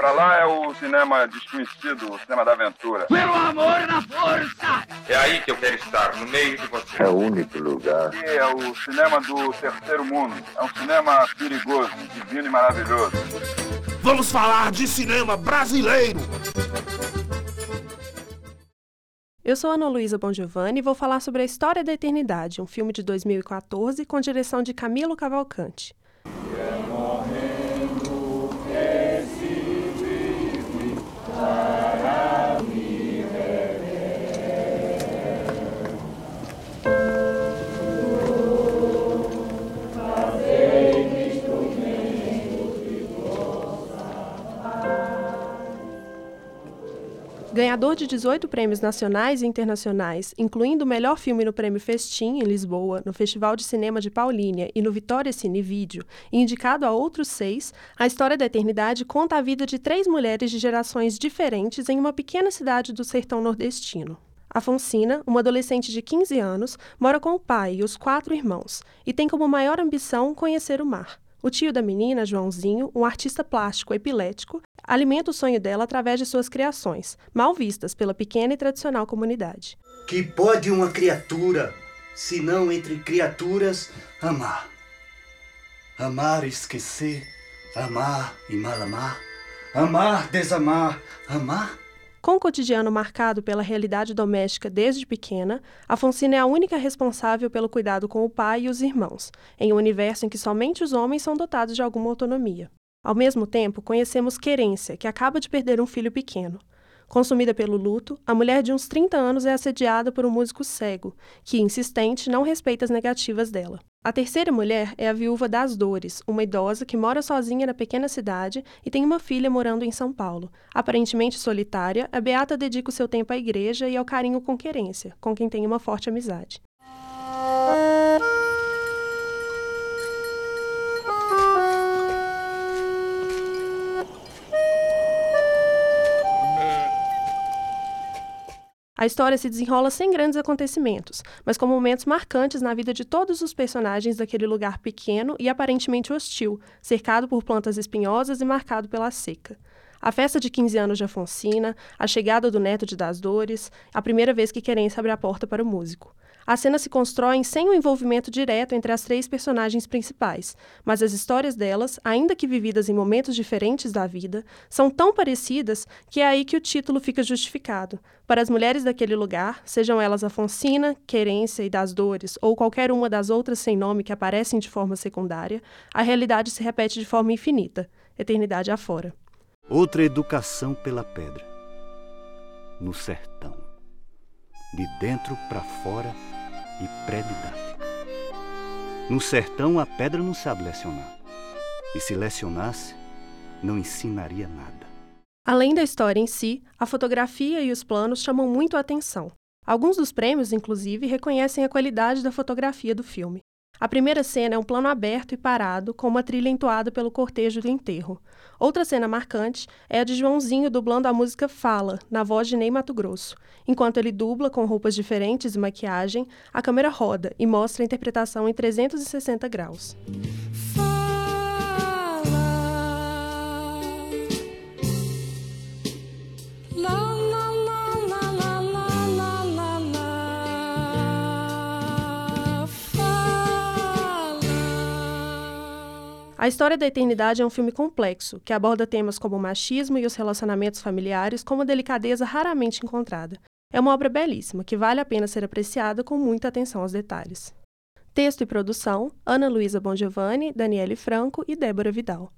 Pra lá é o cinema desconhecido, o cinema da aventura. Pelo amor da força! É aí que eu quero estar, no meio de você. É o único lugar. Aqui é o cinema do terceiro mundo. É um cinema perigoso, divino e maravilhoso. Vamos falar de cinema brasileiro! Eu sou Ana Luísa Bongiovanni e vou falar sobre A História da Eternidade, um filme de 2014 com direção de Camilo Cavalcante. Ganhador de 18 prêmios nacionais e internacionais, incluindo o melhor filme no Prêmio Festim, em Lisboa, no Festival de Cinema de Paulínia e no Vitória Cine Vídeo, e indicado a outros seis, A História da Eternidade conta a vida de três mulheres de gerações diferentes em uma pequena cidade do sertão nordestino. Afonsina, uma adolescente de 15 anos, mora com o pai e os quatro irmãos, e tem como maior ambição conhecer o mar. O tio da menina, Joãozinho, um artista plástico epilético, alimenta o sonho dela através de suas criações, mal vistas pela pequena e tradicional comunidade. Que pode uma criatura, se não entre criaturas, amar? Amar esquecer, amar e mal amar, amar, desamar, amar? Com o cotidiano marcado pela realidade doméstica desde pequena, Afonsina é a única responsável pelo cuidado com o pai e os irmãos, em um universo em que somente os homens são dotados de alguma autonomia. Ao mesmo tempo, conhecemos Querência, que acaba de perder um filho pequeno. Consumida pelo luto, a mulher de uns 30 anos é assediada por um músico cego, que, insistente, não respeita as negativas dela. A terceira mulher é a viúva das Dores, uma idosa que mora sozinha na pequena cidade e tem uma filha morando em São Paulo. Aparentemente solitária, a Beata dedica o seu tempo à igreja e ao carinho com querência, com quem tem uma forte amizade. A história se desenrola sem grandes acontecimentos, mas com momentos marcantes na vida de todos os personagens daquele lugar pequeno e aparentemente hostil, cercado por plantas espinhosas e marcado pela seca. A festa de 15 anos de Afonsina, a chegada do neto de Das Dores, a primeira vez que Querência abre a porta para o músico. As cenas se constroem sem o envolvimento direto entre as três personagens principais, mas as histórias delas, ainda que vividas em momentos diferentes da vida, são tão parecidas que é aí que o título fica justificado. Para as mulheres daquele lugar, sejam elas Afonsina, Querência e das Dores, ou qualquer uma das outras sem nome que aparecem de forma secundária, a realidade se repete de forma infinita, eternidade afora. Outra educação pela pedra. No sertão. De dentro para fora e pré-idade. No sertão, a pedra não sabe lecionar. E se lecionasse, não ensinaria nada. Além da história em si, a fotografia e os planos chamam muito a atenção. Alguns dos prêmios, inclusive, reconhecem a qualidade da fotografia do filme. A primeira cena é um plano aberto e parado, com uma trilha entoada pelo cortejo do enterro. Outra cena marcante é a de Joãozinho dublando a música Fala, na voz de Ney Mato Grosso. Enquanto ele dubla com roupas diferentes e maquiagem, a câmera roda e mostra a interpretação em 360 graus. A História da Eternidade é um filme complexo, que aborda temas como o machismo e os relacionamentos familiares com uma delicadeza raramente encontrada. É uma obra belíssima, que vale a pena ser apreciada com muita atenção aos detalhes. Texto e produção: Ana Luísa Bongiovanni, Daniele Franco e Débora Vidal.